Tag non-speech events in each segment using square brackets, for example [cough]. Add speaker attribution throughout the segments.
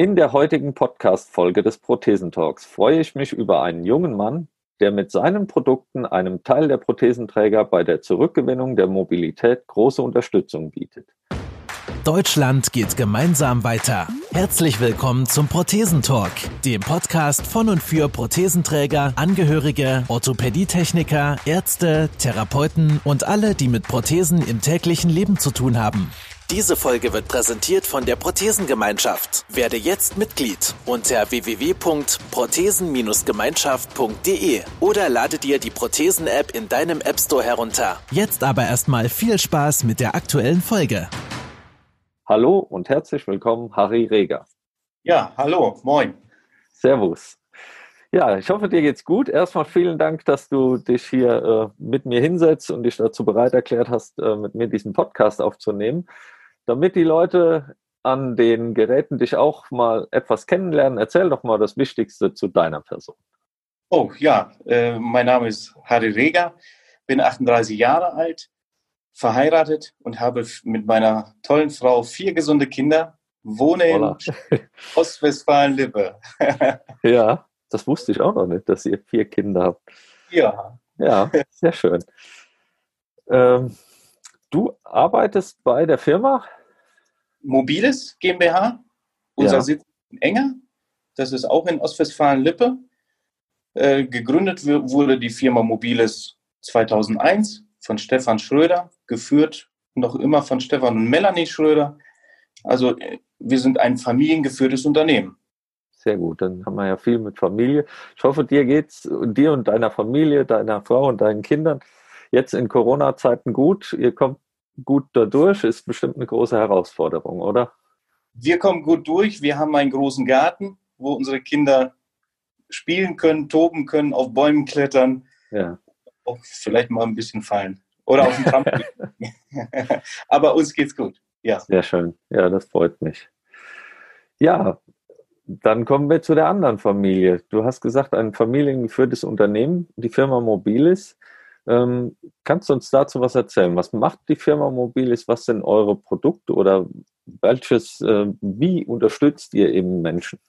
Speaker 1: In der heutigen Podcast-Folge des Prothesentalks freue ich mich über einen jungen Mann, der mit seinen Produkten einem Teil der Prothesenträger bei der Zurückgewinnung der Mobilität große Unterstützung bietet.
Speaker 2: Deutschland geht gemeinsam weiter. Herzlich willkommen zum Prothesentalk, dem Podcast von und für Prothesenträger, Angehörige, Orthopädietechniker, Ärzte, Therapeuten und alle, die mit Prothesen im täglichen Leben zu tun haben. Diese Folge wird präsentiert von der Prothesengemeinschaft. Werde jetzt Mitglied unter www.prothesen-gemeinschaft.de oder lade dir die Prothesen-App in deinem App Store herunter. Jetzt aber erstmal viel Spaß mit der aktuellen Folge.
Speaker 1: Hallo und herzlich willkommen, Harry Reger.
Speaker 3: Ja, hallo, moin.
Speaker 1: Servus. Ja, ich hoffe, dir geht's gut. Erstmal vielen Dank, dass du dich hier äh, mit mir hinsetzt und dich dazu bereit erklärt hast, äh, mit mir diesen Podcast aufzunehmen damit die Leute an den Geräten dich auch mal etwas kennenlernen, erzähl doch mal das Wichtigste zu deiner Person.
Speaker 3: Oh ja, äh, mein Name ist Harry Reger, bin 38 Jahre alt, verheiratet und habe mit meiner tollen Frau vier gesunde Kinder, wohne Hola. in [laughs] Ostwestfalen-Lippe. [laughs] [laughs]
Speaker 1: ja, das wusste ich auch noch nicht, dass ihr vier Kinder habt.
Speaker 3: Ja.
Speaker 1: Ja, sehr schön. Ähm, du arbeitest bei der Firma?
Speaker 3: Mobiles GmbH. Unser ja. Sitz in Enger. Das ist auch in Ostwestfalen-Lippe. Äh, gegründet wurde die Firma Mobiles 2001 von Stefan Schröder, geführt noch immer von Stefan und Melanie Schröder. Also äh, wir sind ein familiengeführtes Unternehmen.
Speaker 1: Sehr gut, dann haben wir ja viel mit Familie. Ich hoffe, dir geht's dir und deiner Familie, deiner Frau und deinen Kindern jetzt in Corona-Zeiten gut. Ihr kommt gut dadurch, ist bestimmt eine große Herausforderung, oder?
Speaker 3: Wir kommen gut durch. Wir haben einen großen Garten, wo unsere Kinder spielen können, toben können, auf Bäumen klettern. Ja. Auch vielleicht mal ein bisschen fallen. Oder auf dem Trampolin. [laughs] [laughs] Aber uns geht's gut. Ja.
Speaker 1: Sehr schön. Ja, das freut mich. Ja, dann kommen wir zu der anderen Familie. Du hast gesagt, ein familiengeführtes Unternehmen, die Firma Mobilis. Ähm, kannst du uns dazu was erzählen? Was macht die Firma Mobilis? Was sind eure Produkte oder welches, äh, wie unterstützt ihr eben Menschen?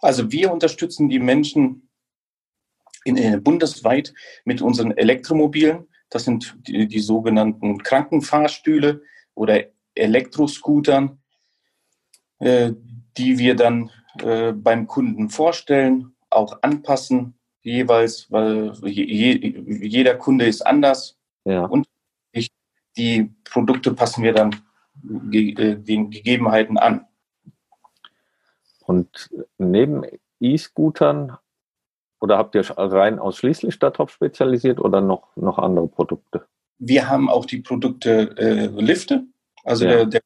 Speaker 3: Also wir unterstützen die Menschen in, in, bundesweit mit unseren Elektromobilen. Das sind die, die sogenannten Krankenfahrstühle oder Elektroscootern, äh, die wir dann äh, beim Kunden vorstellen, auch anpassen jeweils, weil je, jeder Kunde ist anders. Ja. Und die Produkte passen wir dann äh, den Gegebenheiten an.
Speaker 1: Und neben E-Scootern oder habt ihr rein ausschließlich darauf spezialisiert oder noch, noch andere Produkte?
Speaker 3: Wir haben auch die Produkte äh, Lifte. Also ja. der,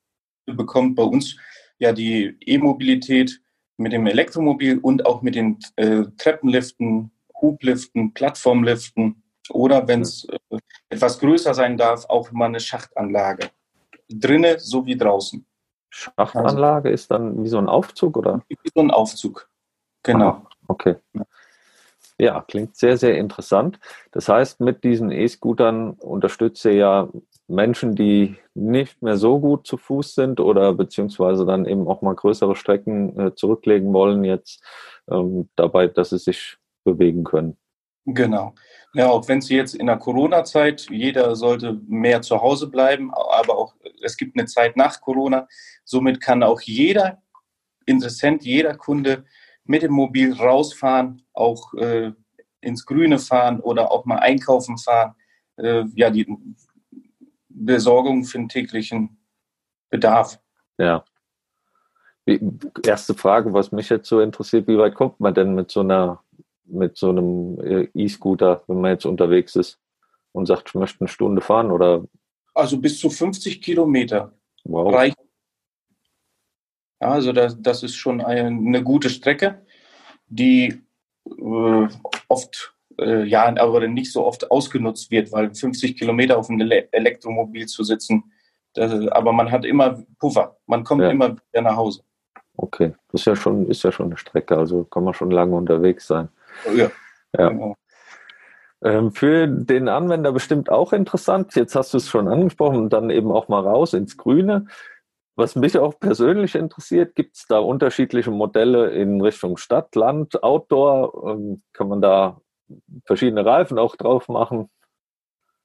Speaker 3: der bekommt bei uns ja die E-Mobilität mit dem Elektromobil und auch mit den äh, Treppenliften, Hubliften, Plattformliften oder wenn es äh, etwas größer sein darf, auch mal eine Schachtanlage. Drinne sowie draußen.
Speaker 1: Schachtanlage also, ist dann wie so ein Aufzug, oder?
Speaker 3: Wie so ein Aufzug. Genau. Ah,
Speaker 1: okay. Ja, klingt sehr, sehr interessant. Das heißt, mit diesen E-Scootern unterstütze ja Menschen, die nicht mehr so gut zu Fuß sind oder beziehungsweise dann eben auch mal größere Strecken äh, zurücklegen wollen jetzt ähm, dabei, dass sie sich bewegen können.
Speaker 3: Genau. Ja, auch wenn Sie jetzt in der Corona-Zeit, jeder sollte mehr zu Hause bleiben, aber auch es gibt eine Zeit nach Corona. Somit kann auch jeder Interessent, jeder Kunde mit dem Mobil rausfahren, auch äh, ins Grüne fahren oder auch mal einkaufen fahren. Äh, ja, die Besorgung für den täglichen Bedarf.
Speaker 1: Ja. Wie, erste Frage, was mich jetzt so interessiert, wie weit kommt man denn mit so einer mit so einem äh, E-Scooter, wenn man jetzt unterwegs ist und sagt, ich möchte eine Stunde fahren oder?
Speaker 3: Also bis zu 50 Kilometer wow. reicht. Ja, also das, das ist schon eine, eine gute Strecke, die äh, oft, äh, ja, aber nicht so oft ausgenutzt wird, weil 50 Kilometer auf einem Elektromobil zu sitzen, das, aber man hat immer Puffer, man kommt ja. immer wieder nach Hause.
Speaker 1: Okay, das ist ja schon, ist ja schon eine Strecke, also kann man schon lange unterwegs sein.
Speaker 3: Ja.
Speaker 1: ja. Genau. Ähm, für den Anwender bestimmt auch interessant. Jetzt hast du es schon angesprochen und dann eben auch mal raus ins Grüne. Was mich auch persönlich interessiert, gibt es da unterschiedliche Modelle in Richtung Stadt, Land, Outdoor? Ähm, kann man da verschiedene Reifen auch drauf machen?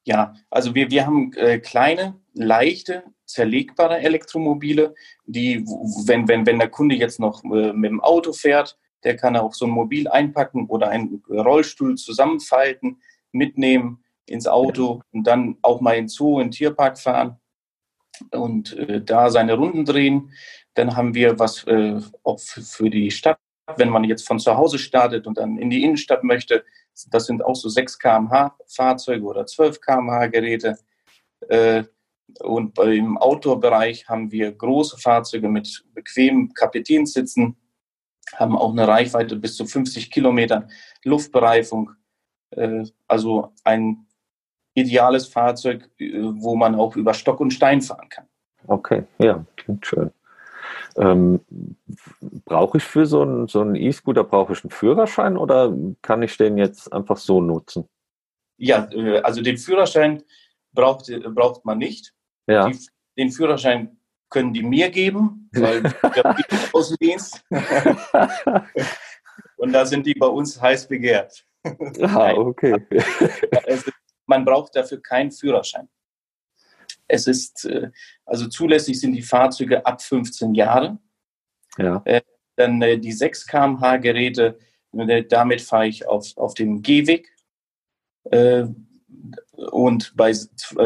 Speaker 3: Ja, also wir, wir haben äh, kleine, leichte, zerlegbare Elektromobile, die, wenn, wenn, wenn der Kunde jetzt noch äh, mit dem Auto fährt, der kann auch so ein Mobil einpacken oder einen Rollstuhl zusammenfalten, mitnehmen ins Auto und dann auch mal in Zoo, in den Tierpark fahren und äh, da seine Runden drehen. Dann haben wir was äh, auch für die Stadt, wenn man jetzt von zu Hause startet und dann in die Innenstadt möchte. Das sind auch so 6 km/h Fahrzeuge oder 12 km/h Geräte. Äh, und beim Outdoor-Bereich haben wir große Fahrzeuge mit bequemen Kapitänssitzen, haben auch eine Reichweite bis zu 50 Kilometern Luftbereifung. Äh, also ein ideales Fahrzeug, äh, wo man auch über Stock und Stein fahren kann.
Speaker 1: Okay, ja, klingt schön. Ähm, brauche ich für so einen so E-Scooter brauche ich einen Führerschein oder kann ich den jetzt einfach so nutzen?
Speaker 3: Ja, äh, also den Führerschein braucht, äh, braucht man nicht.
Speaker 1: Ja.
Speaker 3: Die, den Führerschein können die mir geben, weil [laughs] ich Außendienst. Und da sind die bei uns heiß begehrt.
Speaker 1: Ah, okay.
Speaker 3: Also, man braucht dafür keinen Führerschein. Es ist, äh, also zulässig sind die Fahrzeuge ab 15 Jahre.
Speaker 1: Ja.
Speaker 3: Äh, dann äh, die 6 kmh Geräte, damit fahre ich auf, auf dem Gehweg. Und bei,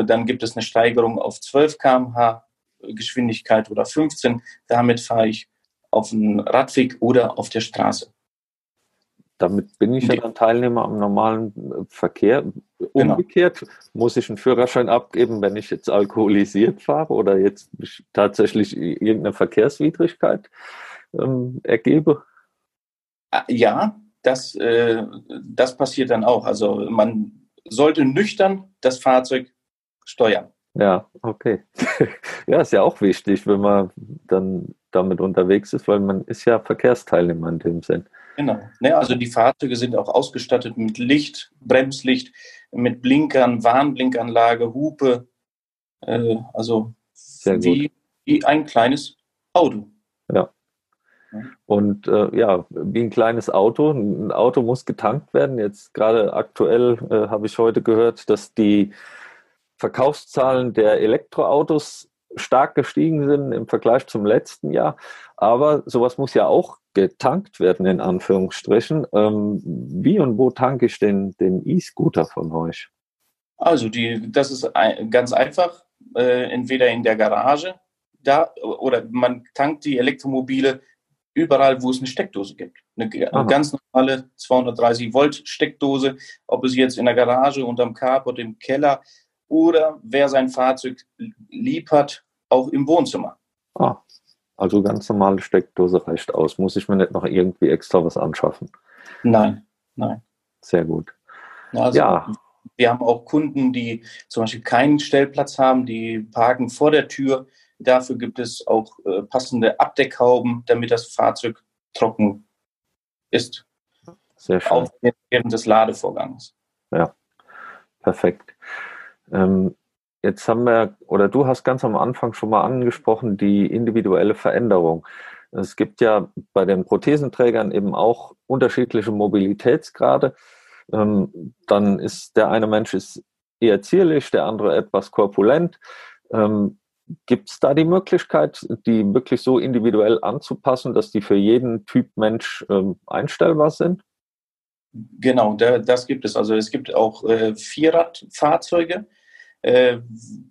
Speaker 3: dann gibt es eine Steigerung auf 12 kmh Geschwindigkeit oder 15. Damit fahre ich auf dem Radweg oder auf der Straße.
Speaker 1: Damit bin ich ja dann Teilnehmer am normalen äh, Verkehr. Genau. Umgekehrt genau. muss ich einen Führerschein abgeben, wenn ich jetzt alkoholisiert fahre oder jetzt tatsächlich irgendeine Verkehrswidrigkeit ähm, ergebe?
Speaker 3: Ah, ja, das, äh, das passiert dann auch. Also man sollte nüchtern das Fahrzeug steuern.
Speaker 1: Ja, okay. [laughs] ja, ist ja auch wichtig, wenn man dann damit unterwegs ist, weil man ist ja Verkehrsteilnehmer in dem Sinn.
Speaker 3: Genau. Ne, also die Fahrzeuge sind auch ausgestattet mit Licht, Bremslicht, mit Blinkern, Warnblinkanlage, Hupe. Äh, also wie, wie, ein kleines Auto.
Speaker 1: Ja. Und äh, ja, wie ein kleines Auto. Ein Auto muss getankt werden. Jetzt gerade aktuell äh, habe ich heute gehört, dass die Verkaufszahlen der Elektroautos stark gestiegen sind im Vergleich zum letzten Jahr. Aber sowas muss ja auch getankt werden, in Anführungsstrichen. Ähm, wie und wo tanke ich den, den E-Scooter von euch?
Speaker 3: Also, die, das ist ein, ganz einfach. Äh, entweder in der Garage da oder man tankt die Elektromobile überall, wo es eine Steckdose gibt. Eine, eine ganz normale 230 Volt Steckdose, ob es jetzt in der Garage, unterm Carport, im Keller oder wer sein Fahrzeug lieb hat, auch im Wohnzimmer.
Speaker 1: Ah, also ganz normale Steckdose reicht aus. Muss ich mir nicht noch irgendwie extra was anschaffen?
Speaker 3: Nein, nein.
Speaker 1: Sehr gut.
Speaker 3: Also, ja. Wir haben auch Kunden, die zum Beispiel keinen Stellplatz haben, die parken vor der Tür. Dafür gibt es auch äh, passende Abdeckhauben, damit das Fahrzeug trocken ist.
Speaker 1: Sehr schön.
Speaker 3: Auch während des Ladevorgangs.
Speaker 1: Ja, perfekt. Ähm, jetzt haben wir, oder du hast ganz am Anfang schon mal angesprochen, die individuelle Veränderung. Es gibt ja bei den Prothesenträgern eben auch unterschiedliche Mobilitätsgrade. Ähm, dann ist der eine Mensch ist eher zierlich, der andere etwas korpulent. Ähm, Gibt es da die Möglichkeit, die wirklich so individuell anzupassen, dass die für jeden Typ Mensch ähm, einstellbar sind?
Speaker 3: Genau, das gibt es. Also es gibt auch äh, Vierradfahrzeuge, äh,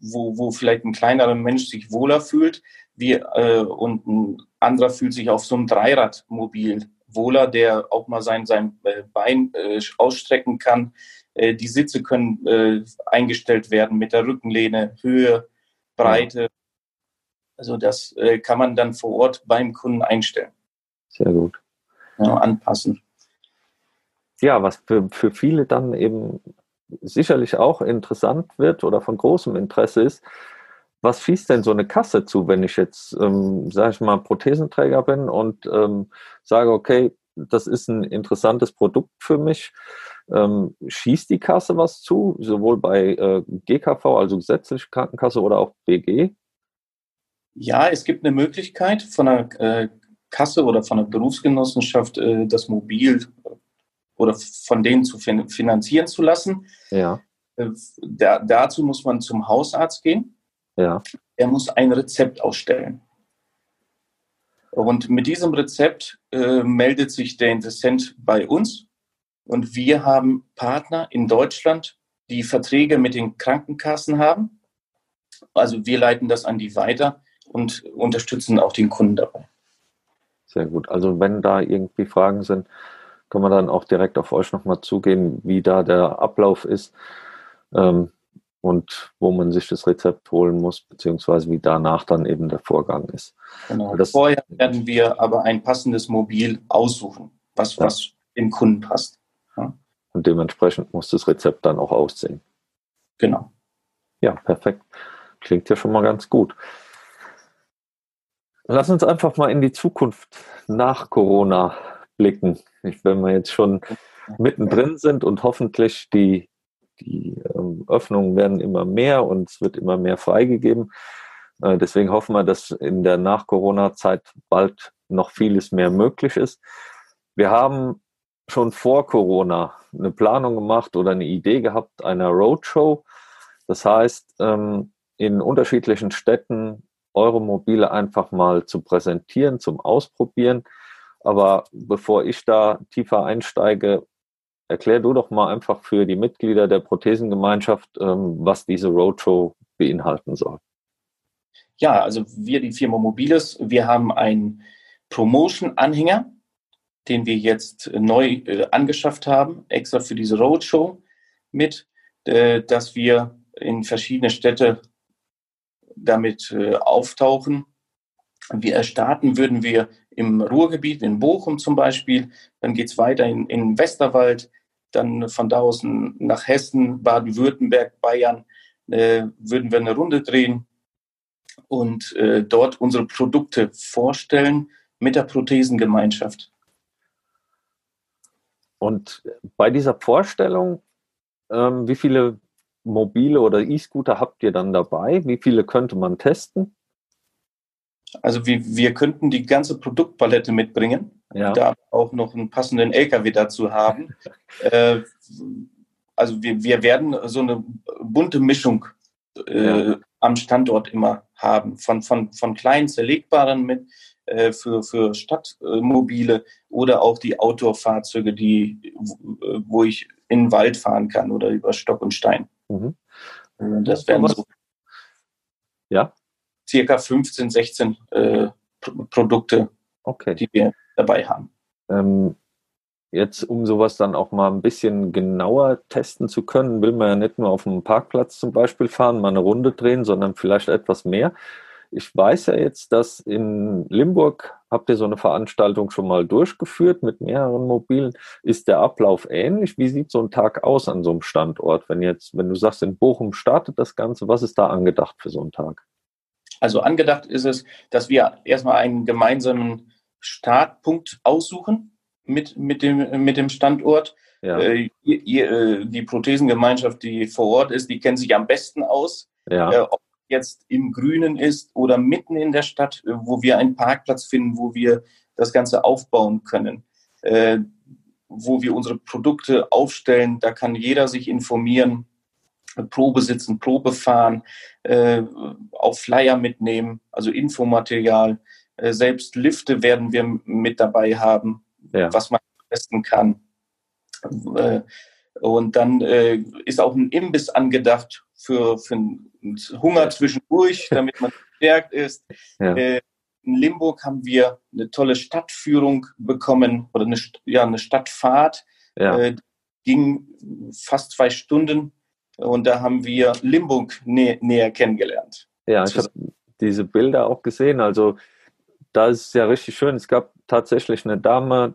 Speaker 3: wo, wo vielleicht ein kleinerer Mensch sich wohler fühlt wie, äh, und ein anderer fühlt sich auf so einem Dreiradmobil wohler, der auch mal sein, sein äh, Bein äh, ausstrecken kann. Äh, die Sitze können äh, eingestellt werden mit der Rückenlehne, Höhe, Breite. Also das äh, kann man dann vor Ort beim Kunden einstellen.
Speaker 1: Sehr gut.
Speaker 3: Ja, anpassen.
Speaker 1: Ja, was für, für viele dann eben sicherlich auch interessant wird oder von großem Interesse ist, was schießt denn so eine Kasse zu, wenn ich jetzt, ähm, sage ich mal, Prothesenträger bin und ähm, sage, okay, das ist ein interessantes Produkt für mich. Ähm, schießt die Kasse was zu, sowohl bei äh, GKV, also gesetzliche Krankenkasse oder auch BG?
Speaker 3: Ja, es gibt eine Möglichkeit von einer äh, Kasse oder von einer Berufsgenossenschaft äh, das Mobil oder von denen zu fin finanzieren zu lassen.
Speaker 1: Ja.
Speaker 3: Äh, da, dazu muss man zum Hausarzt gehen.
Speaker 1: Ja.
Speaker 3: Er muss ein Rezept ausstellen. Und mit diesem Rezept äh, meldet sich der Interessent bei uns und wir haben Partner in Deutschland, die Verträge mit den Krankenkassen haben. Also wir leiten das an die weiter und unterstützen auch den Kunden dabei.
Speaker 1: Sehr gut. Also wenn da irgendwie Fragen sind, kann man dann auch direkt auf euch nochmal zugehen, wie da der Ablauf ist ähm, und wo man sich das Rezept holen muss, beziehungsweise wie danach dann eben der Vorgang ist.
Speaker 3: Genau. Das, Vorher werden wir aber ein passendes Mobil aussuchen, was, ja. was dem Kunden passt.
Speaker 1: Ja. Und dementsprechend muss das Rezept dann auch aussehen.
Speaker 3: Genau.
Speaker 1: Ja, perfekt. Klingt ja schon mal ganz gut. Lass uns einfach mal in die Zukunft nach Corona blicken. Wenn wir jetzt schon mittendrin sind und hoffentlich die, die ähm, Öffnungen werden immer mehr und es wird immer mehr freigegeben. Äh, deswegen hoffen wir, dass in der Nach-Corona-Zeit bald noch vieles mehr möglich ist. Wir haben schon vor Corona eine Planung gemacht oder eine Idee gehabt einer Roadshow. Das heißt, ähm, in unterschiedlichen Städten eure Mobile einfach mal zu präsentieren, zum Ausprobieren. Aber bevor ich da tiefer einsteige, erklär du doch mal einfach für die Mitglieder der Prothesengemeinschaft, ähm, was diese Roadshow beinhalten soll.
Speaker 3: Ja, also wir, die Firma Mobiles, wir haben einen Promotion-Anhänger, den wir jetzt neu äh, angeschafft haben, extra für diese Roadshow mit, äh, dass wir in verschiedene Städte damit äh, auftauchen. Wir starten würden wir im Ruhrgebiet, in Bochum zum Beispiel, dann geht es weiter in, in Westerwald, dann von da aus nach Hessen, Baden-Württemberg, Bayern, äh, würden wir eine Runde drehen und äh, dort unsere Produkte vorstellen mit der Prothesengemeinschaft.
Speaker 1: Und bei dieser Vorstellung, ähm, wie viele mobile oder E-Scooter habt ihr dann dabei? Wie viele könnte man testen?
Speaker 3: Also wir, wir könnten die ganze Produktpalette mitbringen, ja. da auch noch einen passenden LKW dazu haben. [laughs] äh, also wir, wir werden so eine bunte Mischung äh, ja. am Standort immer haben, von, von, von kleinen zerlegbaren mit äh, für, für Stadtmobile oder auch die Outdoor-Fahrzeuge, die, wo ich in den Wald fahren kann oder über Stock und Stein. Mhm. Äh, das wären so
Speaker 1: ja?
Speaker 3: Circa 15, 16 äh, Produkte,
Speaker 1: okay.
Speaker 3: die wir dabei haben.
Speaker 1: Ähm, jetzt, um sowas dann auch mal ein bisschen genauer testen zu können, will man ja nicht nur auf dem Parkplatz zum Beispiel fahren, mal eine Runde drehen, sondern vielleicht etwas mehr. Ich weiß ja jetzt, dass in Limburg habt ihr so eine Veranstaltung schon mal durchgeführt mit mehreren Mobilen. Ist der Ablauf ähnlich? Wie sieht so ein Tag aus an so einem Standort? Wenn jetzt, wenn du sagst, in Bochum startet das Ganze, was ist da angedacht für so einen Tag?
Speaker 3: Also angedacht ist es, dass wir erstmal einen gemeinsamen Startpunkt aussuchen mit, mit, dem, mit dem Standort. Ja. Äh, ihr, ihr, äh, die Prothesengemeinschaft, die vor Ort ist, die kennt sich am besten aus.
Speaker 1: Ja. Äh,
Speaker 3: ob jetzt im Grünen ist oder mitten in der Stadt, äh, wo wir einen Parkplatz finden, wo wir das Ganze aufbauen können, äh, wo wir unsere Produkte aufstellen. Da kann jeder sich informieren, Probe sitzen, Probe fahren, äh, auch Flyer mitnehmen, also Infomaterial. Äh, selbst Lifte werden wir mit dabei haben, ja. was man testen kann. Äh, und dann äh, ist auch ein Imbiss angedacht für, für einen Hunger zwischendurch, damit man [laughs] gestärkt ist. Ja. Äh, in Limburg haben wir eine tolle Stadtführung bekommen oder eine, ja, eine Stadtfahrt. Ja. Äh, ging fast zwei Stunden und da haben wir Limburg nä näher kennengelernt.
Speaker 1: Ja, ich habe diese Bilder auch gesehen. Also da ist ja richtig schön. Es gab tatsächlich eine Dame,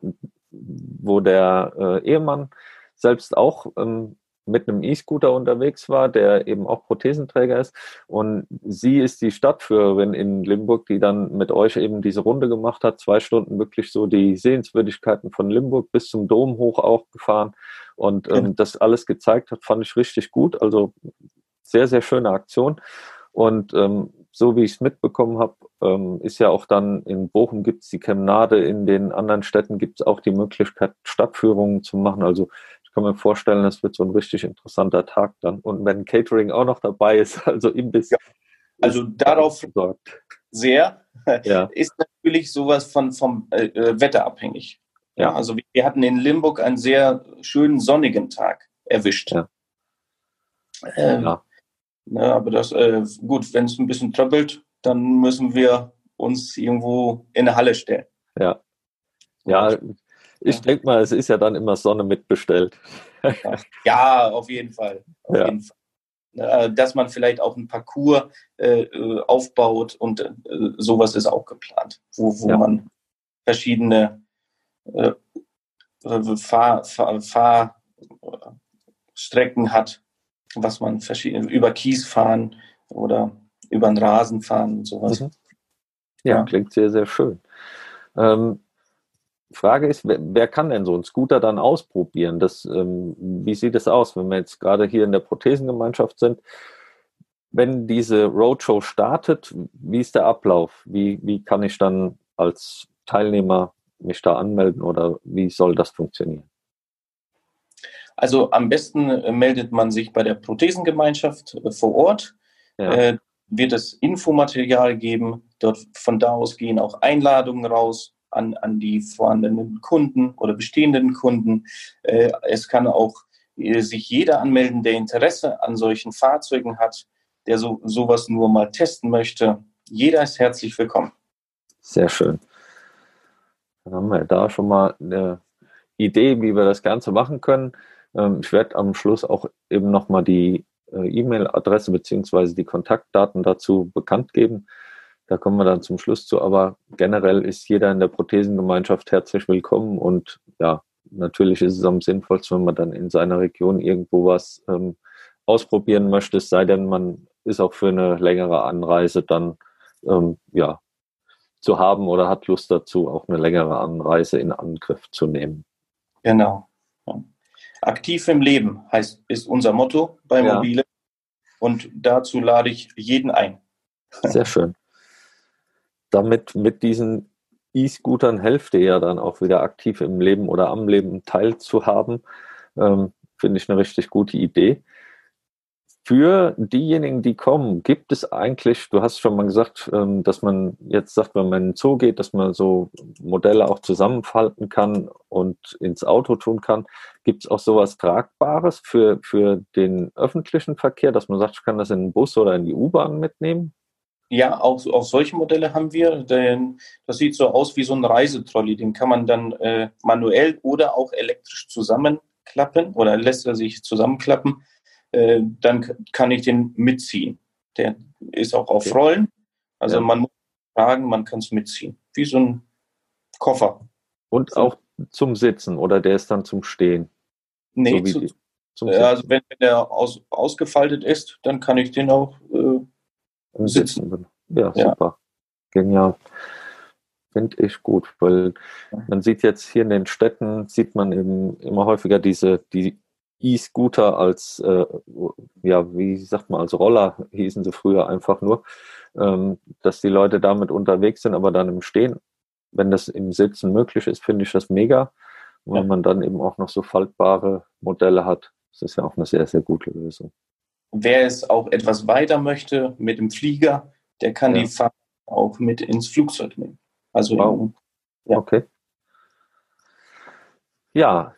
Speaker 1: wo der äh, Ehemann selbst auch ähm, mit einem E-Scooter unterwegs war, der eben auch Prothesenträger ist. Und sie ist die Stadtführerin in Limburg, die dann mit euch eben diese Runde gemacht hat, zwei Stunden wirklich so die Sehenswürdigkeiten von Limburg bis zum Dom hoch auch gefahren und ähm, das alles gezeigt hat, fand ich richtig gut. Also sehr, sehr schöne Aktion. Und ähm, so wie ich es mitbekommen habe, ähm, ist ja auch dann in Bochum gibt es die Chemnade, in den anderen Städten gibt es auch die Möglichkeit, Stadtführungen zu machen. Also kann mir vorstellen, das wird so ein richtig interessanter Tag dann. Und wenn Catering auch noch dabei ist, [laughs] also Imbiss. Ja.
Speaker 3: Also darauf gesorgt. sehr. [laughs] Ja. Ist natürlich sowas von vom äh, äh, Wetter abhängig. Ja. ja. also wir hatten in Limburg einen sehr schönen sonnigen Tag erwischt. Ja. Ähm, ja. Na, aber das, äh, gut, wenn es ein bisschen tröppelt, dann müssen wir uns irgendwo in eine Halle stellen.
Speaker 1: Ja. Ja, ich ja. denke mal, es ist ja dann immer Sonne mitbestellt. [laughs]
Speaker 3: Ja, auf jeden Fall. Auf ja. jeden Fall. Äh, dass man vielleicht auch ein Parcours äh, äh, aufbaut und äh, sowas ist auch geplant, wo, wo ja. man verschiedene äh, Fahr, Fahr, Fahrstrecken hat, was man verschiedene über Kies fahren oder über den Rasen fahren und sowas. Mhm.
Speaker 1: Ja, ja, klingt sehr, sehr schön. Ähm, Frage ist, wer, wer, kann denn so einen Scooter dann ausprobieren? Das, ähm, wie sieht es aus, wenn wir jetzt gerade hier in der Prothesengemeinschaft sind? Wenn diese Roadshow startet, wie ist der Ablauf? Wie, wie kann ich dann als Teilnehmer mich da anmelden oder wie soll das funktionieren?
Speaker 3: Also am besten äh, meldet man sich bei der Prothesengemeinschaft äh, vor Ort. Ja. Äh, wird es Infomaterial geben. Dort von da aus gehen auch Einladungen raus an, an die vorhandenen Kunden oder bestehenden Kunden. Äh, es kann auch äh, sich jeder anmelden, der Interesse an solchen Fahrzeugen hat, der so sowas nur mal testen möchte. Jeder ist herzlich willkommen.
Speaker 1: Sehr schön. Dann haben wir da schon mal eine Idee, wie wir das Ganze machen können. Ähm, ich werde am Schluss auch eben nochmal die äh, E-Mail-Adresse beziehungsweise die Kontaktdaten dazu bekannt geben. Da kommen wir dann zum Schluss zu. Aber generell ist jeder in der Prothesengemeinschaft herzlich willkommen und ja, natürlich ist es am sinnvollsten, wenn man dann in seiner Region irgendwo was ähm, ausprobieren möchte, es sei denn, man ist auch für eine längere Anreise dann ähm, ja zu haben oder hat Lust dazu, auch eine längere Anreise in Angriff zu nehmen.
Speaker 3: Genau. Aktiv im Leben heißt, ist unser Motto bei ja. Mobile. Und dazu lade ich jeden ein.
Speaker 1: Sehr schön. Damit mit diesen E-Scootern helft ihr ja dann auch wieder aktiv im Leben oder am Leben teilzuhaben. Ähm, Finde ich eine richtig gute Idee für diejenigen, die kommen, gibt es eigentlich, du hast schon mal gesagt, ähm, dass man jetzt sagt, wenn man in den Zoo geht, dass man so Modelle auch zusammenfalten kann und ins Auto tun kann. Gibt es auch sowas Tragbares für, für den öffentlichen Verkehr, dass man sagt, ich kann das in den Bus oder in die U-Bahn mitnehmen?
Speaker 3: Ja, auch, auch solche Modelle haben wir. Denn das sieht so aus wie so ein Reisetrolley. Den kann man dann äh, manuell oder auch elektrisch zusammenklappen oder lässt er sich zusammenklappen äh, dann kann ich den mitziehen. Der ist auch auf Rollen. Also ja. man muss tragen, man kann es mitziehen. Wie so ein Koffer.
Speaker 1: Und auch zum Sitzen oder der ist dann zum Stehen?
Speaker 3: Nee, so zu, die, zum äh, also wenn, wenn der aus, ausgefaltet ist, dann kann ich den auch äh, sitzen. sitzen.
Speaker 1: Ja, super. Ja. Genial. Finde ich gut, weil man sieht jetzt hier in den Städten, sieht man eben immer häufiger diese, die E-Scooter als, äh, ja, wie sagt man, als Roller hießen sie früher einfach nur, ähm, dass die Leute damit unterwegs sind, aber dann im Stehen, wenn das im Sitzen möglich ist, finde ich das mega. Und wenn man dann eben auch noch so faltbare Modelle hat, das ist ja auch eine sehr, sehr gute Lösung.
Speaker 3: Wer es auch etwas weiter möchte mit dem Flieger, der kann ja. die Fahrt auch mit ins Flugzeug nehmen. Also wow.
Speaker 1: ja. Okay. Ja,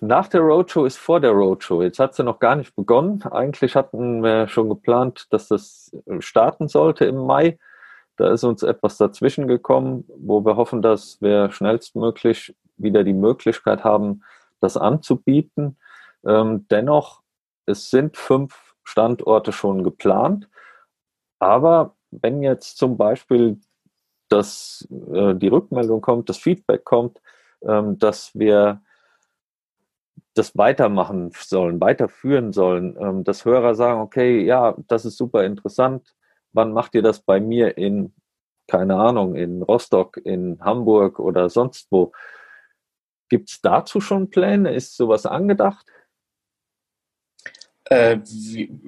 Speaker 1: nach der Roadshow ist vor der Roadshow. Jetzt hat sie noch gar nicht begonnen. Eigentlich hatten wir schon geplant, dass das starten sollte im Mai. Da ist uns etwas dazwischen gekommen, wo wir hoffen, dass wir schnellstmöglich wieder die Möglichkeit haben, das anzubieten. Ähm, dennoch, es sind fünf Standorte schon geplant. Aber wenn jetzt zum Beispiel das, äh, die Rückmeldung kommt, das Feedback kommt, ähm, dass wir das weitermachen sollen, weiterführen sollen, ähm, dass Hörer sagen, okay, ja, das ist super interessant. Wann macht ihr das bei mir in, keine Ahnung, in Rostock, in Hamburg oder sonst wo? Gibt es dazu schon Pläne? Ist sowas angedacht?
Speaker 3: Äh,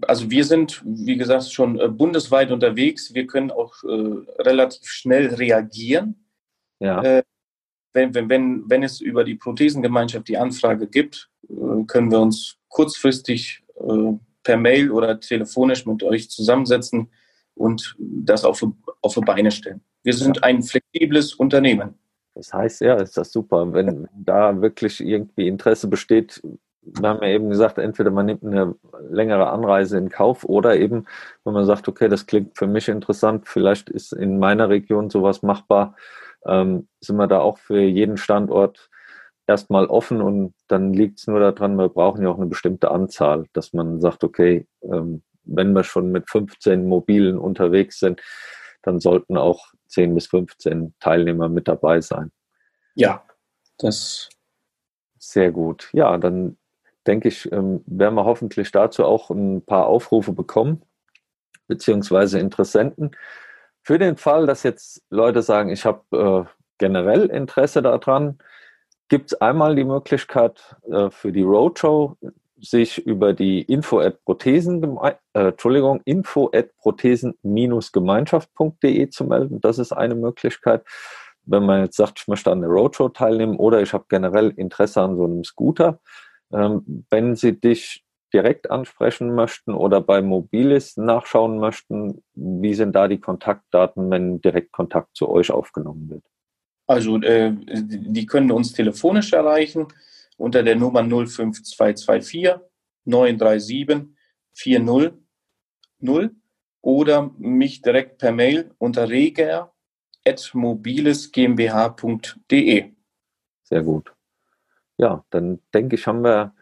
Speaker 3: also wir sind, wie gesagt, schon äh, bundesweit unterwegs. Wir können auch äh, relativ schnell reagieren. Ja. Wenn, wenn, wenn, wenn es über die Prothesengemeinschaft die Anfrage gibt, können wir uns kurzfristig per Mail oder telefonisch mit euch zusammensetzen und das auf, auf die Beine stellen. Wir sind ein flexibles Unternehmen.
Speaker 1: Das heißt, ja, ist das super. Wenn da wirklich irgendwie Interesse besteht, wir haben ja eben gesagt, entweder man nimmt eine längere Anreise in Kauf oder eben, wenn man sagt, okay, das klingt für mich interessant, vielleicht ist in meiner Region sowas machbar, ähm, sind wir da auch für jeden Standort erstmal offen und dann liegt es nur daran, wir brauchen ja auch eine bestimmte Anzahl, dass man sagt, okay, ähm, wenn wir schon mit 15 Mobilen unterwegs sind, dann sollten auch 10 bis 15 Teilnehmer mit dabei sein.
Speaker 3: Ja, das.
Speaker 1: Sehr gut. Ja, dann denke ich, ähm, werden wir hoffentlich dazu auch ein paar Aufrufe bekommen, beziehungsweise Interessenten. Für den Fall, dass jetzt Leute sagen, ich habe äh, generell Interesse daran, gibt es einmal die Möglichkeit äh, für die Roadshow sich über die info at Prothesen, äh, Entschuldigung, info at Prothesen-gemeinschaft.de zu melden. Das ist eine Möglichkeit. Wenn man jetzt sagt, ich möchte an der Roadshow teilnehmen oder ich habe generell Interesse an so einem Scooter, ähm, wenn Sie dich direkt ansprechen möchten oder bei Mobilis nachschauen möchten, wie sind da die Kontaktdaten, wenn direkt Kontakt zu euch aufgenommen wird?
Speaker 3: Also äh, die können uns telefonisch erreichen unter der Nummer 05224 937 40 0 oder mich direkt per Mail unter reger.mobilesgmbh.de.
Speaker 1: Sehr gut ja, dann denke ich, haben wir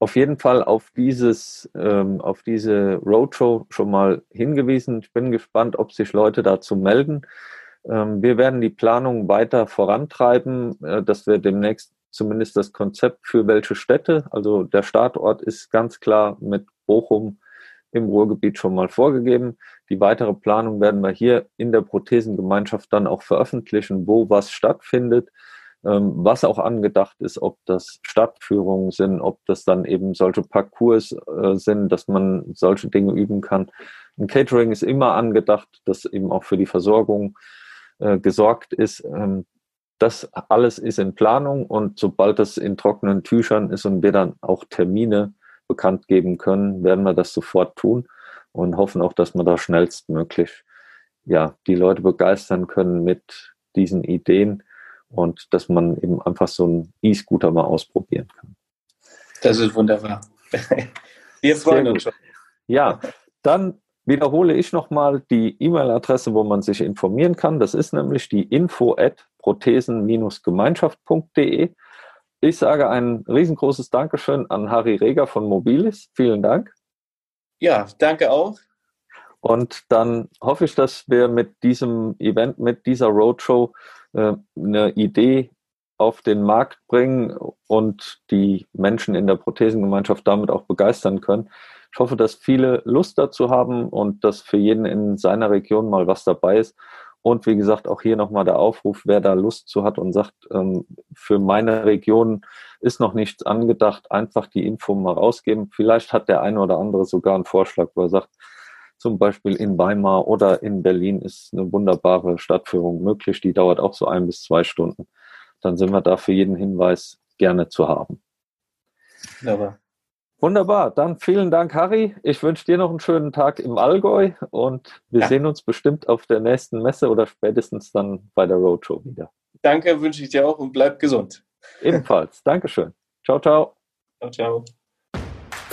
Speaker 1: auf jeden Fall auf dieses, ähm, auf diese Roadshow schon mal hingewiesen. Ich bin gespannt, ob sich Leute dazu melden. Ähm, wir werden die Planung weiter vorantreiben, äh, dass wir demnächst zumindest das Konzept für welche Städte, also der Startort ist ganz klar mit Bochum im Ruhrgebiet schon mal vorgegeben. Die weitere Planung werden wir hier in der Prothesengemeinschaft dann auch veröffentlichen, wo was stattfindet. Ähm, was auch angedacht ist, ob das Stadtführungen sind, ob das dann eben solche Parcours äh, sind, dass man solche Dinge üben kann. Ein Catering ist immer angedacht, dass eben auch für die Versorgung äh, gesorgt ist. Ähm, das alles ist in Planung und sobald das in trockenen Tüchern ist und wir dann auch Termine bekannt geben können, werden wir das sofort tun und hoffen auch, dass wir da schnellstmöglich ja, die Leute begeistern können mit diesen Ideen und dass man eben einfach so einen E-Scooter mal ausprobieren kann.
Speaker 3: Das ist wunderbar. [laughs] Wir freuen uns schon.
Speaker 1: Ja, dann wiederhole ich nochmal die E-Mail-Adresse, wo man sich informieren kann. Das ist nämlich die info at prothesen-gemeinschaft.de. Ich sage ein riesengroßes Dankeschön an Harry Reger von Mobilis. Vielen Dank.
Speaker 3: Ja, danke auch.
Speaker 1: Und dann hoffe ich, dass wir mit diesem Event, mit dieser Roadshow äh, eine Idee auf den Markt bringen und die Menschen in der Prothesengemeinschaft damit auch begeistern können. Ich hoffe, dass viele Lust dazu haben und dass für jeden in seiner Region mal was dabei ist. Und wie gesagt, auch hier nochmal der Aufruf, wer da Lust zu hat und sagt, ähm, für meine Region ist noch nichts angedacht, einfach die Info mal rausgeben. Vielleicht hat der eine oder andere sogar einen Vorschlag, wo er sagt, zum Beispiel in Weimar oder in Berlin ist eine wunderbare Stadtführung möglich. Die dauert auch so ein bis zwei Stunden. Dann sind wir da für jeden Hinweis gerne zu haben. Wunderbar. Wunderbar. Dann vielen Dank, Harry. Ich wünsche dir noch einen schönen Tag im Allgäu und wir ja. sehen uns bestimmt auf der nächsten Messe oder spätestens dann bei der Roadshow wieder.
Speaker 3: Danke, wünsche ich dir auch und bleib gesund.
Speaker 1: Ebenfalls. Dankeschön. Ciao, ciao. Ciao, ciao.